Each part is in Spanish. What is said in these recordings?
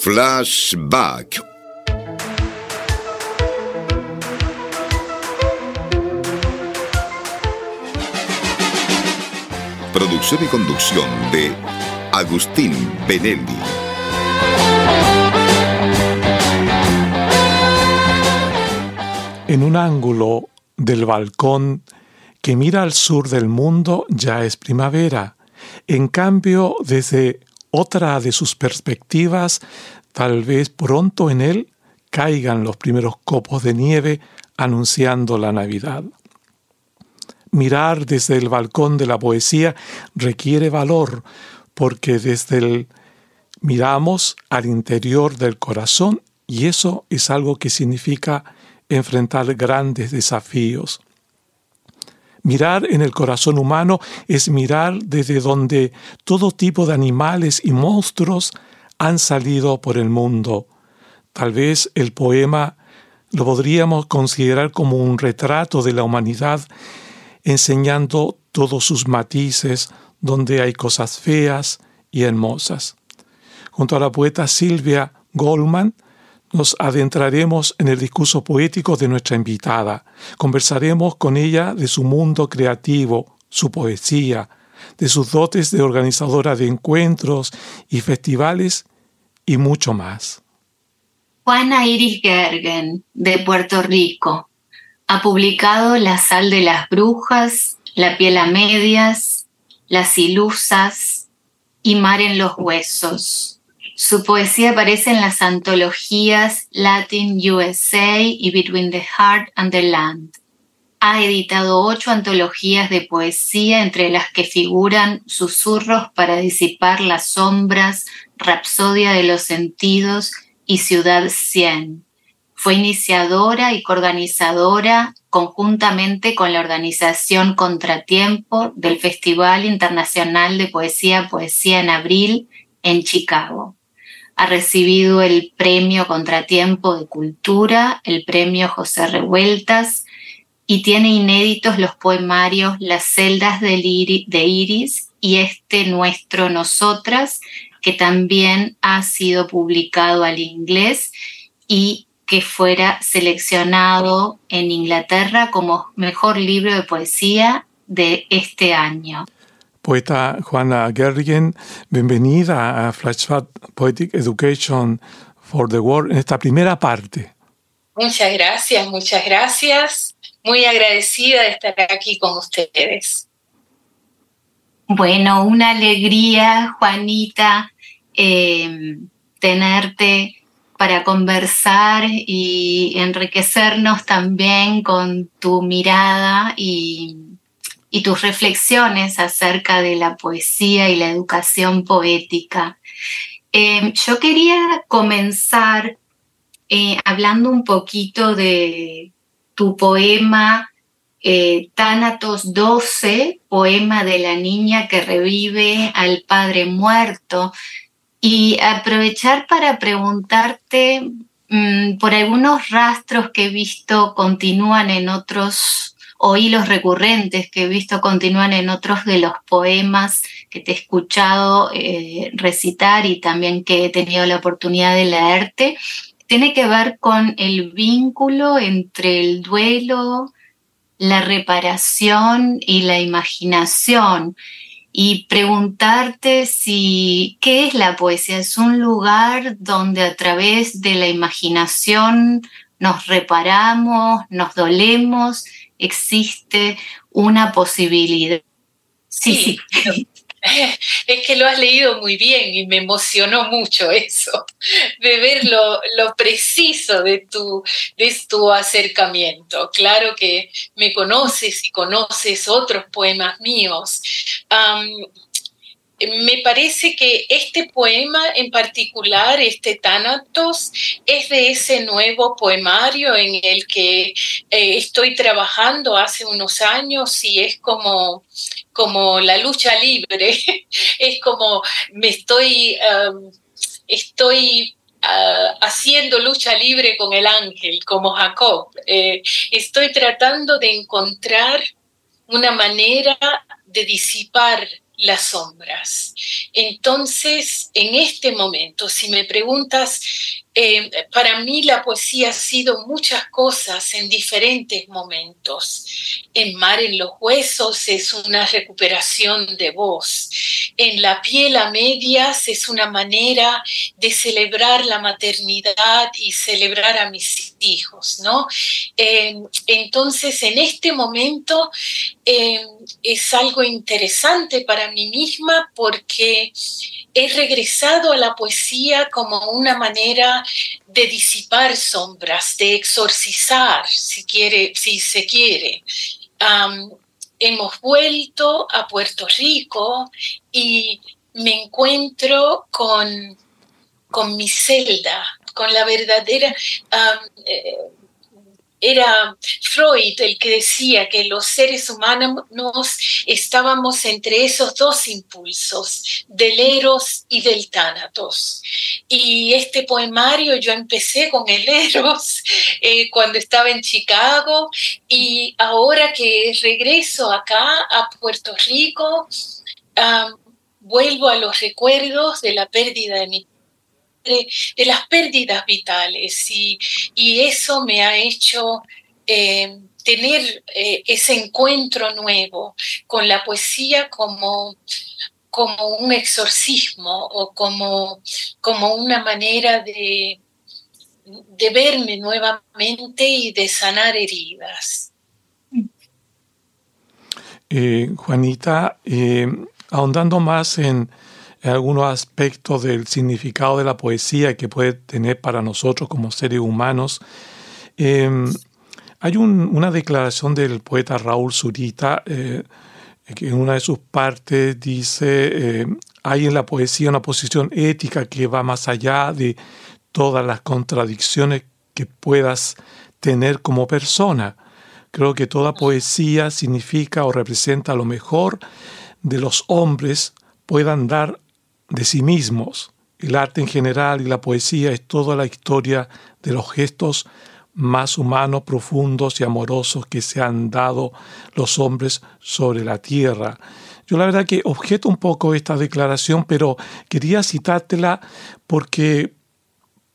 Flashback. Producción y conducción de Agustín Benelli. En un ángulo del balcón que mira al sur del mundo ya es primavera. En cambio, desde otra de sus perspectivas, tal vez pronto en él caigan los primeros copos de nieve anunciando la Navidad. Mirar desde el balcón de la poesía requiere valor, porque desde el miramos al interior del corazón y eso es algo que significa enfrentar grandes desafíos. Mirar en el corazón humano es mirar desde donde todo tipo de animales y monstruos han salido por el mundo. Tal vez el poema lo podríamos considerar como un retrato de la humanidad, enseñando todos sus matices, donde hay cosas feas y hermosas. Junto a la poeta Silvia Goldman, nos adentraremos en el discurso poético de nuestra invitada. Conversaremos con ella de su mundo creativo, su poesía, de sus dotes de organizadora de encuentros y festivales y mucho más. Juana Iris Gergen, de Puerto Rico, ha publicado La sal de las brujas, La piel a medias, Las ilusas y Mar en los huesos su poesía aparece en las antologías Latin USA y Between the Heart and the Land. Ha editado ocho antologías de poesía, entre las que figuran Susurros para disipar las sombras, Rapsodia de los sentidos y Ciudad 100. Fue iniciadora y coorganizadora conjuntamente con la organización Contratiempo del Festival Internacional de Poesía Poesía en Abril en Chicago ha recibido el Premio Contratiempo de Cultura, el Premio José Revueltas y tiene inéditos los poemarios Las celdas de Iris y este Nuestro Nosotras, que también ha sido publicado al inglés y que fuera seleccionado en Inglaterra como mejor libro de poesía de este año poeta Juana Gergen. Bienvenida a Flashback Poetic Education for the World en esta primera parte. Muchas gracias, muchas gracias. Muy agradecida de estar aquí con ustedes. Bueno, una alegría, Juanita, em, tenerte para conversar y enriquecernos también con tu mirada y y tus reflexiones acerca de la poesía y la educación poética. Em, yo quería comenzar eh, hablando un poquito de tu poema eh, Tánatos 12, poema de la niña que revive al padre muerto, y aprovechar para preguntarte mm, por algunos rastros que he visto continúan en otros o hilos recurrentes que he visto continúan en otros de los poemas que te he escuchado eh, recitar y también que he tenido la oportunidad de leerte, tiene que ver con el vínculo entre el duelo, la reparación y la imaginación. Y preguntarte si, ¿qué es la poesía? ¿Es un lugar donde a través de la imaginación nos reparamos, nos dolemos existe una posibilidad. Sí, Es que lo has leído muy bien y me emocionó mucho eso, de ver lo, preciso de tu, de tu acercamiento. Claro que me conoces y conoces otros poemas míos me parece que este poema en particular, este Tánatos, es de ese nuevo poemario en el que eh, estoy trabajando hace unos años y es como, como la lucha libre, es como me estoy, estoy uh, haciendo lucha libre con el ángel, como Jacob. Eh, estoy tratando de encontrar una manera de disipar las sombras. Entonces, en este momento, si me preguntas, eh, para mí la poesía ha sido muchas cosas en diferentes momentos. En Mar en los Huesos es una recuperación de voz. En La piel a medias es una manera de celebrar la maternidad y celebrar a mis hijos, ¿no? Eh, entonces, en este momento eh, es algo interesante para mí misma porque he regresado a la poesía como una manera de disipar sombras, de exorcizar, si, quiere, si se quiere. hemos vuelto a Puerto Rico y me encuentro con, con mi celda, con la verdadera... Eh, era Freud el que decía que los seres humanos estábamos entre esos dos impulsos, del eros y del tánatos. Y este poemario yo empecé con el eros eh, cuando estaba en Chicago y ahora que regreso acá a Puerto Rico, vuelvo a los recuerdos de la pérdida de mi de, las pérdidas vitales y, eso me ha hecho eh, tener eh, ese encuentro nuevo con la poesía como, como un exorcismo o como, como una manera de, de verme nuevamente y de sanar heridas. Eh, Juanita, ahondando más en algunos aspectos del significado de la poesía que puede tener para nosotros como seres humanos. Em, hay una declaración del poeta Raúl Zurita eh, que en una de sus partes dice, eh, hay en la poesía una posición ética que va más allá de todas las contradicciones que puedas tener como persona. Creo que toda poesía significa o representa lo mejor de los hombres puedan dar de sí mismos. El arte en general y la poesía es toda la historia de los gestos más humanos, profundos y amorosos que se han dado los hombres sobre la tierra. Yo la verdad que objeto un poco esta declaración, pero quería citártela porque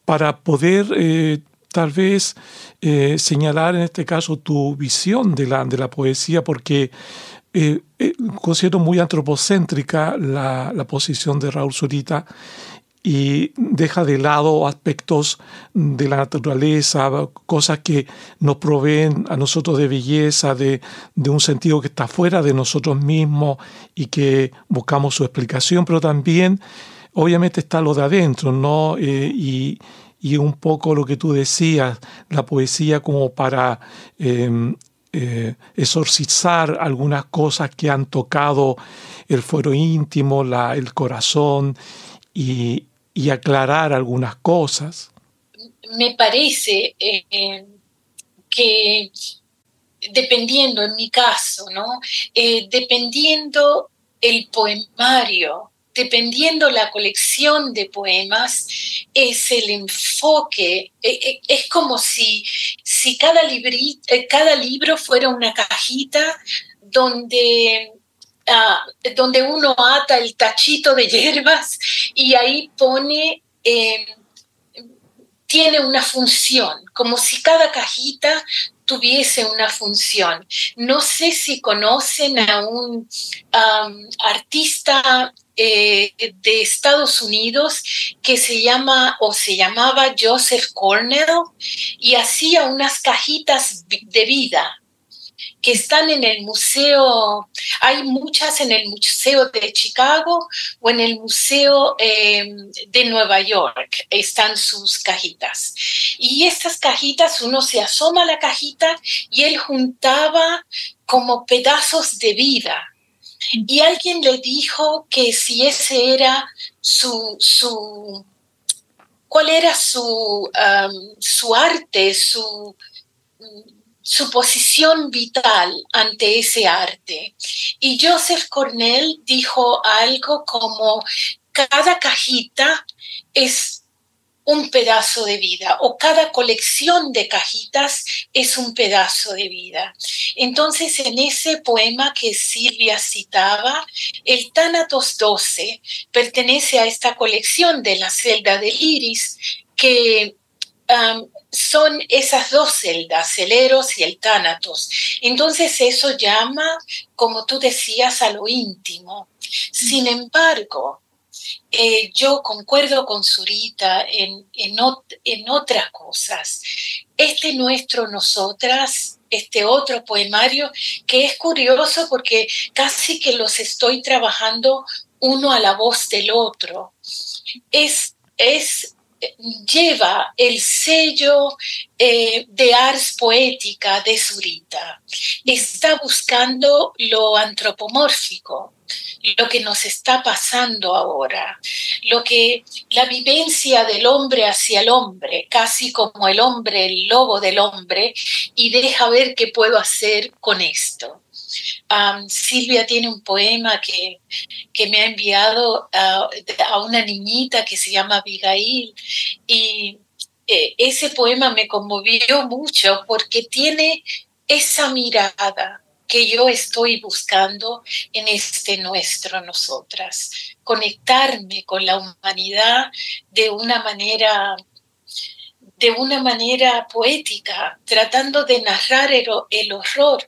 para poder eh, tal vez eh, señalar en este caso tu visión de la, de la poesía, porque eh, eh, considero muy antropocéntrica la, posición de Raúl Zurita y deja de lado aspectos de la naturaleza, cosas que nos proveen a nosotros de belleza, de, un sentido que está fuera de nosotros mismos y que buscamos su explicación, pero también obviamente está lo de adentro, ¿no? Eh, y, un poco lo que tú decías, la poesía como para em, eh, exorcizar algunas cosas que han tocado el fuero íntimo, el corazón y, aclarar algunas cosas. Me parece eh, que dependiendo, en mi caso, ¿no? Eh, dependiendo el poemario dependiendo la colección de poemas, es el enfoque, e, e, es como si, si cada, eh, cada libro fuera una cajita donde, ah, donde uno ata el tachito de hierbas y ahí pone... Em, tiene una función, como si cada cajita tuviese una función. No sé si conocen a un artista eh, de Estados Unidos que se llama o se llamaba Joseph Cornell y hacía unas cajitas de vida que están en el museo, hay muchas en el Museo de Chicago o en el Museo em, de Nueva York, están sus cajitas. Y estas cajitas, uno se asoma a la cajita y él juntaba como pedazos de vida y alguien le dijo que si ese era su, su cuál era su, su arte, su, su posición vital ante ese arte. Y Joseph Cornell dijo algo como, cada cajita es un pedazo de vida o cada colección de cajitas es un pedazo de vida. Entonces, en ese poema que Silvia citaba, el Tánatos 12 pertenece a esta colección de la celda del iris que son esas dos celdas, el Eros y el Tánatos. Entonces eso llama, como tú decías, a lo íntimo. Sin embargo, eh, yo concuerdo con Zurita en, en, otras cosas. Este nuestro nosotras, este otro poemario, que es curioso porque casi que los estoy trabajando uno a la voz del otro. Es, es lleva el sello eh, de ars poética de Zurita. Está buscando lo antropomórfico, lo que nos está pasando ahora, lo que la vivencia del hombre hacia el hombre, casi como el hombre, el lobo del hombre, y deja ver qué puedo hacer con esto. Silvia tiene un poema que, que me ha enviado a, una niñita que se llama Abigail y eh, ese poema me conmovió mucho porque tiene esa mirada que yo estoy buscando en este nuestro nosotras, conectarme con la humanidad de una manera de una manera poética, tratando de narrar el, el horror.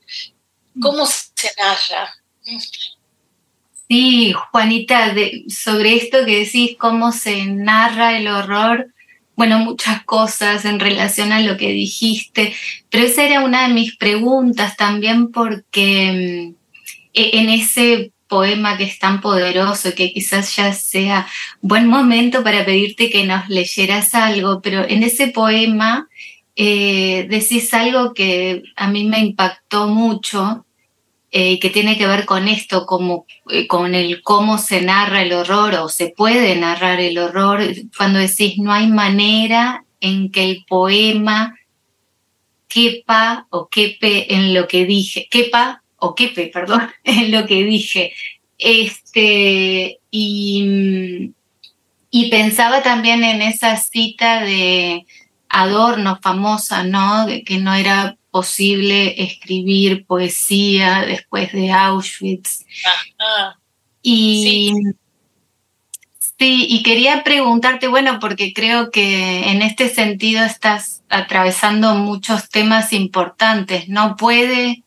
¿Cómo se narra? Sí, Juanita, sobre esto que decís, cómo se narra el horror, bueno, muchas cosas en relación a lo que dijiste, pero esa era una de mis preguntas también porque mm, e, en ese poema que es tan poderoso, que quizás ya sea buen momento para pedirte que nos leyeras algo, pero en ese poema eh, decís algo que a mí me impactó mucho, eh, que tiene que ver con esto, como, eh, con el cómo se narra el horror o se puede narrar el horror, cuando decís no hay manera en que el poema quepa o quepe en lo que dije, quepa o quepe, perdón, en lo que dije. Este, y, y pensaba también en esa cita de Adorno famosa, ¿no? Que no era posible escribir poesía después de Auschwitz. y sí. y quería preguntarte, bueno, porque creo que en este sentido estás atravesando muchos temas importantes, ¿no? Puede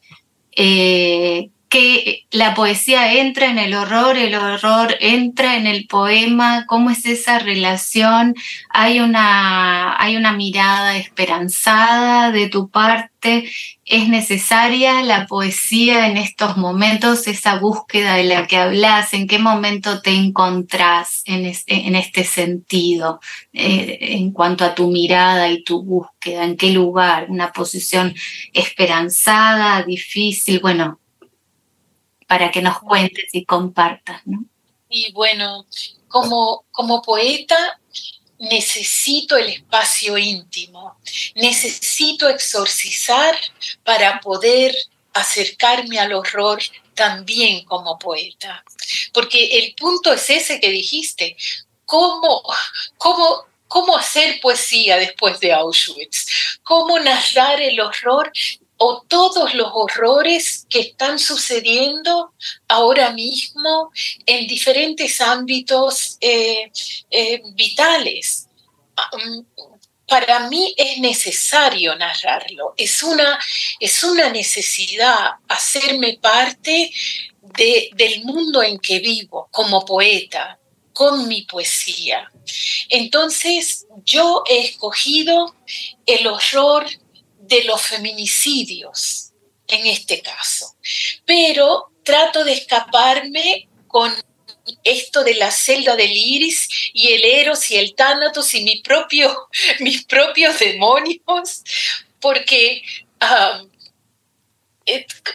eh, que la poesía entra en el horror, el horror entra en el poema, cómo es esa relación, hay una, hay una mirada esperanzada de tu parte, es necesaria la poesía en estos momentos, esa búsqueda de la que hablas, en qué momento te encontrás en, en este sentido, eh, en cuanto a tu mirada y tu búsqueda, en qué lugar, una posición esperanzada, difícil, bueno, para que nos cuentes y compartas, ¿no? Y bueno, como, como poeta necesito el espacio íntimo, necesito exorcizar para poder acercarme al horror también como poeta. Porque el punto es ese que dijiste, ¿cómo, cómo, cómo hacer poesía después de Auschwitz? ¿Cómo narrar el horror o todos los horrores que están sucediendo ahora mismo en diferentes ámbitos eh, eh, vitales. Para mí es necesario narrarlo, es una, es una necesidad hacerme parte de, del mundo en que vivo como poeta, con mi poesía. Entonces yo he escogido el horror de los feminicidios en este caso. Pero trato de escaparme con esto de la celda del iris y el eros y el tánatos y mis propios demonios, porque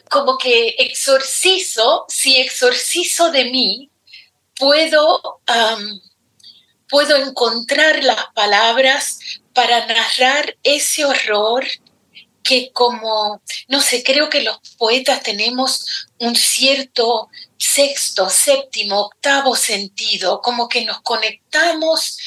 como que exorcizo, si exorcizo de mí, puedo, puedo encontrar las palabras para narrar ese horror que como, no sé, creo que los poetas tenemos un cierto sexto, séptimo, octavo sentido, como que nos conectamos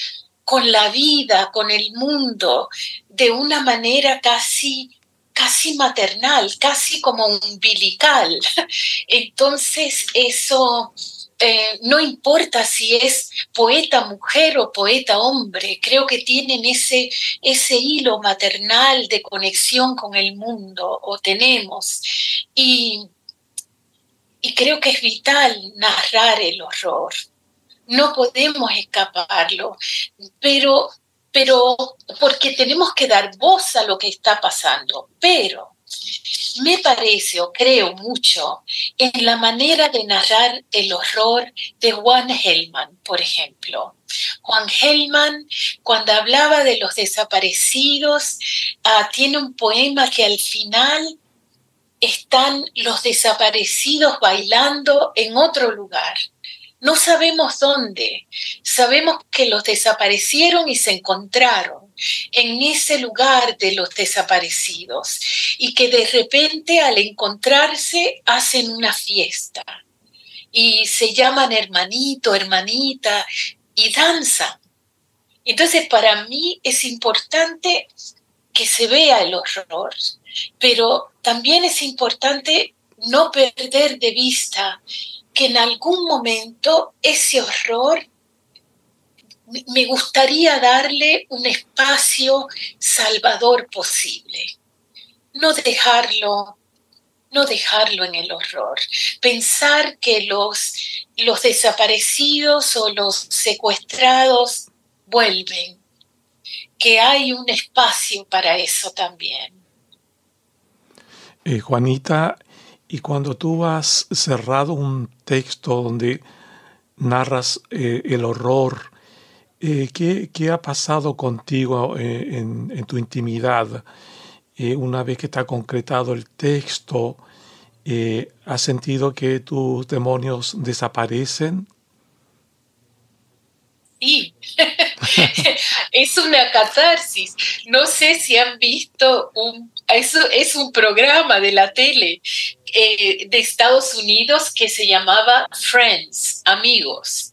con la vida, con el mundo, de una manera casi casi maternal, casi como umbilical. Entonces eso eh, no importa si es poeta mujer o poeta hombre, creo que tienen ese, ese hilo maternal de conexión con el mundo, o tenemos. Y, y creo que es vital narrar el horror. No podemos escaparlo, pero pero porque tenemos que dar voz a lo que está pasando. Pero me parece o creo mucho en la manera de narrar el horror de Juan Hellman, por ejemplo. Juan Hellman, cuando hablaba de los desaparecidos, ah, tiene un poema que al final están los desaparecidos bailando en otro lugar. No sabemos dónde. Sabemos que los desaparecieron y se encontraron en ese lugar de los desaparecidos y que de repente al encontrarse hacen una fiesta y se llaman hermanito, hermanita y danzan. Entonces para mí es importante que se vea el horror, pero también es importante no perder de vista que en algún momento ese horror me gustaría darle un espacio salvador posible. No dejarlo, no dejarlo en el horror. Pensar que los, los desaparecidos o los secuestrados vuelven, que hay un espacio para eso también. Eh, Juanita, y cuando tú has cerrado un texto donde narras eh, el horror, eh, ¿qué, ha pasado contigo eh, en, tu intimidad? una vez que está concretado el texto, ¿has sentido que tus demonios desaparecen? Sí, es una catarsis. No sé si han visto un, eso es un programa de la tele eh, de Estados Unidos que se llamaba Friends, amigos.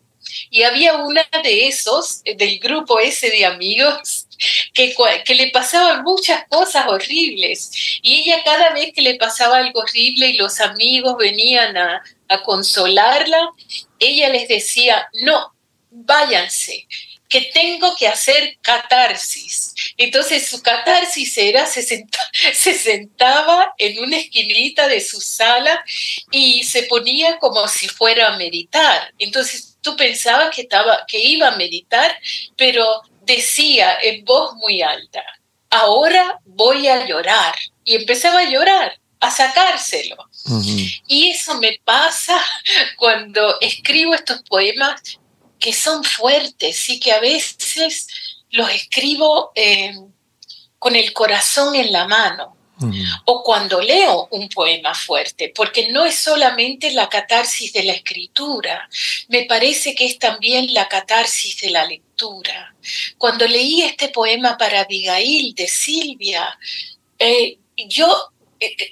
Y había una de esos, del grupo ese de amigos, que, que, le pasaban muchas cosas horribles. Y ella cada vez que le pasaba algo horrible y los amigos venían a, a consolarla, ella les decía, no, váyanse, que tengo que hacer catarsis. Entonces su catarsis era, se, se, sentaba en una esquinita de su sala y se ponía como si fuera a meditar. Entonces tú pensabas que, estaba, que iba a meditar, pero decía en voz muy alta, ahora voy a llorar. Y empezaba a llorar a sacárselo. Y eso me pasa cuando escribo estos poemas que son fuertes y que a veces los escribo eh, con el corazón en la mano. O cuando leo un poema fuerte, porque no es solamente la catarsis de la escritura, me parece que es también la catarsis de la lectura. Cuando leí este poema para Abigail de Silvia, eh, yo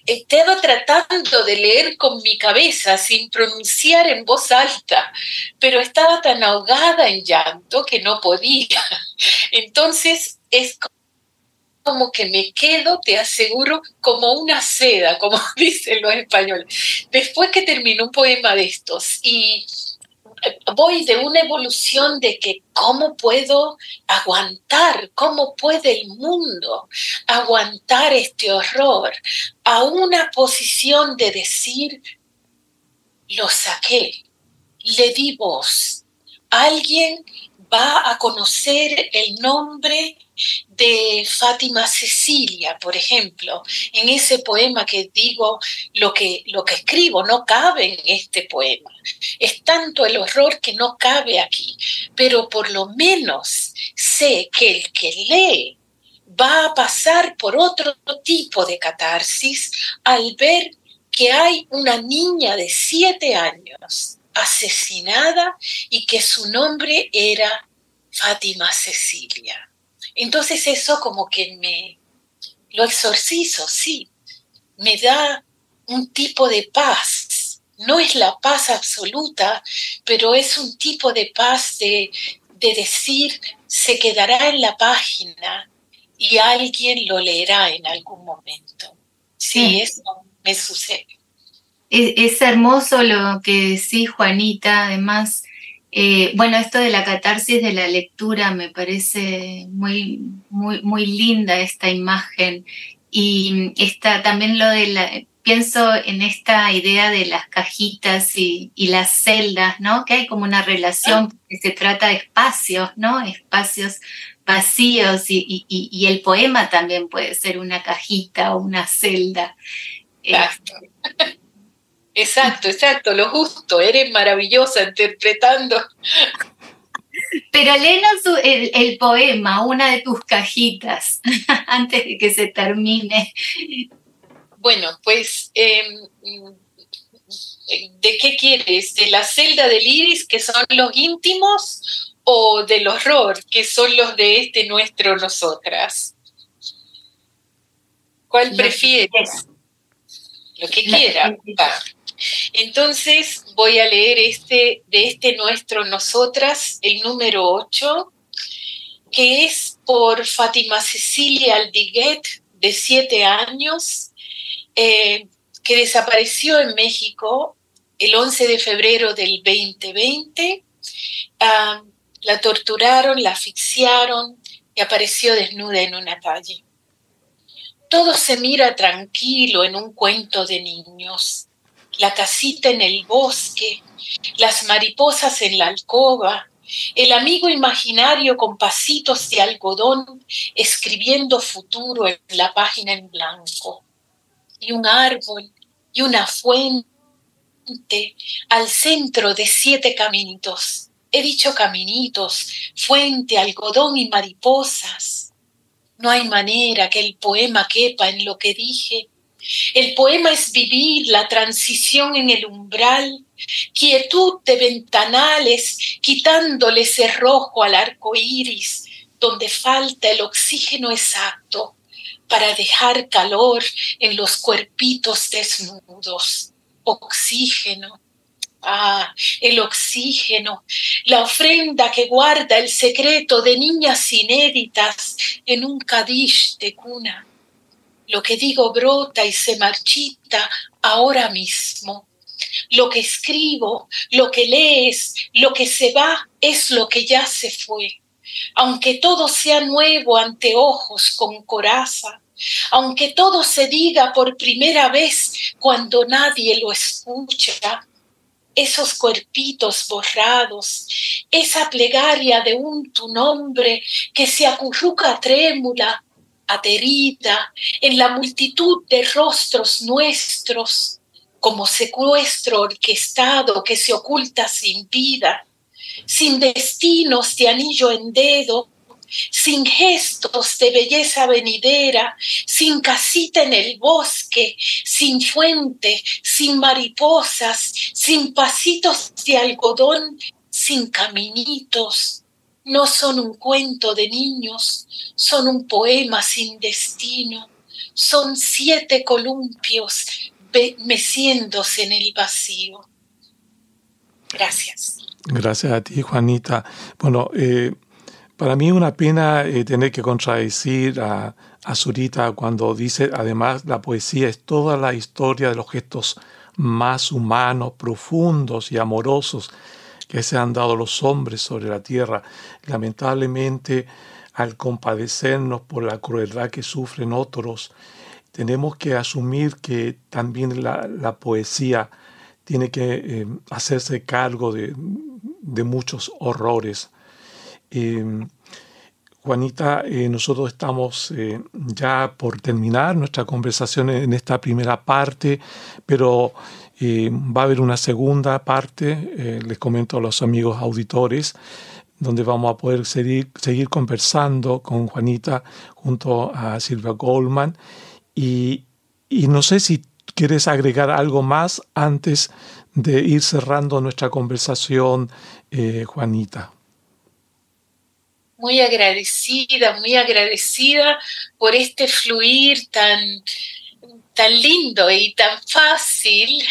estaba tratando de leer con mi cabeza sin pronunciar en voz alta, pero estaba tan ahogada en llanto que no podía. Entonces es como que me quedo, te aseguro, como una seda, como dicen los españoles. Después que terminó un poema de estos y voy de una evolución de que cómo puedo aguantar, cómo puede el mundo aguantar este horror, a una posición de decir, lo saqué, le di voz. Alguien va a conocer el nombre de Fátima Cecilia, por ejemplo, en ese poema que digo, lo que, lo que escribo no cabe en este poema. Es tanto el horror que no cabe aquí, pero por lo menos sé que el que lee va a pasar por otro tipo de catarsis al ver que hay una niña de siete años asesinada y que su nombre era Fátima Cecilia. Entonces eso como que me lo exorcizo, sí, me da un tipo de paz. No es la paz absoluta, pero es un tipo de paz de, de decir se quedará en la página y alguien lo leerá en algún momento. Sí, eso me sucede. Es, hermoso lo que decís, Juanita. Además, eh, bueno, esto de la catarsis de la lectura me parece muy, muy, muy linda esta imagen. Y está también lo de la, pienso en esta idea de las cajitas y, las celdas, ¿no? Que hay como una relación ah. que se trata de espacios, ¿no? Espacios vacíos y, el poema también puede ser una cajita o una celda. Exacto. Exacto, exacto, lo justo, eres maravillosa interpretando. Pero léenos el, el poema, una de tus cajitas, antes de que se termine. Bueno, pues, em, ¿de qué quieres? ¿De la celda del iris, que son los íntimos, o del horror, que son los de este nuestro nosotras? ¿Cuál prefieres? Lo que quiera. Entonces voy a leer este de este nuestro nosotras, el número 8, que es por Fátima Cecilia Aldiguet, de siete años, eh, que desapareció en México el 11 de febrero del 2020. Ah, la torturaron, la asfixiaron y apareció desnuda en una calle. Todo se mira tranquilo en un cuento de niños. La casita en el bosque, las mariposas en la alcoba, el amigo imaginario con pasitos de algodón escribiendo futuro en la página en blanco y un árbol y una fuente al centro de siete caminitos. He dicho caminitos, fuente, algodón y mariposas. No hay manera que el poema quepa en lo que dije. El poema es vivir la transición en el umbral, quietud de ventanales, quitándole cerrojo al arco iris, donde falta el oxígeno exacto para dejar calor en los cuerpitos desnudos. Oxígeno. Ah, el oxígeno, la ofrenda que guarda el secreto de niñas inéditas en un cadiz de cuna. Lo que digo brota y se marchita ahora mismo. Lo que escribo, lo que lees, lo que se va es lo que ya se fue. Aunque todo sea nuevo ante ojos con coraza, aunque todo se diga por primera vez cuando nadie lo escucha, esos cuerpitos borrados, esa plegaria de un tu nombre que se acurruca trémula, aterida en la multitud de rostros nuestros, como secuestro orquestado que se oculta sin vida, sin destinos de anillo en dedo, sin gestos de belleza venidera, sin casita en el bosque, sin fuente, sin mariposas, sin pasitos de algodón, sin caminitos. No son un cuento de niños, son un poema sin destino, son siete columpios meciéndose en el vacío. Gracias. Gracias a ti, Juanita. Bueno, eh, para mí una pena eh, tener que contradecir a, a Zurita cuando dice, además, la poesía es toda la historia de los gestos más humanos, profundos y amorosos que se han dado los hombres sobre la tierra. Lamentablemente, al compadecernos por la crueldad que sufren otros, tenemos que asumir que también la, poesía tiene que eh, hacerse cargo de, de muchos horrores Em, Juanita, eh, nosotros estamos eh, ya por terminar nuestra conversación en esta primera parte, pero eh, va a haber una segunda parte, les comento a los amigos auditores, donde vamos a poder seguir, conversando con Juanita junto a Silvia Goldman. Y, y no sé si quieres agregar algo más antes de ir cerrando nuestra conversación, Juanita muy agradecida, muy agradecida por este fluir tan, tan lindo y tan fácil.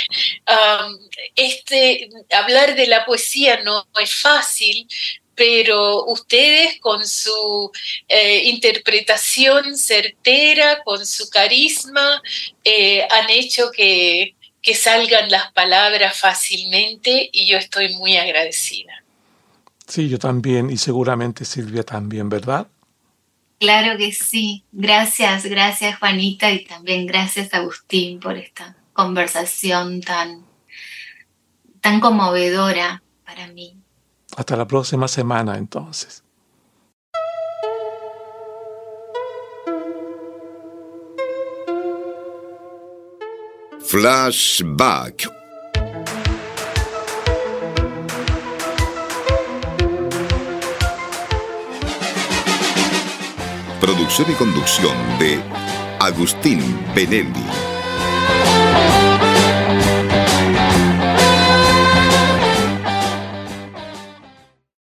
este, hablar de la poesía no es fácil, pero ustedes con su eh, interpretación certera, con su carisma, eh, han hecho que, que salgan las palabras fácilmente y yo estoy muy agradecida. Sí, yo también y seguramente Silvia también, ¿verdad? Claro que sí. Gracias, gracias Juanita y también gracias Agustín por esta conversación tan, tan conmovedora para mí. Hasta la próxima semana entonces. Flashback. Producción y conducción de Agustín Benelli.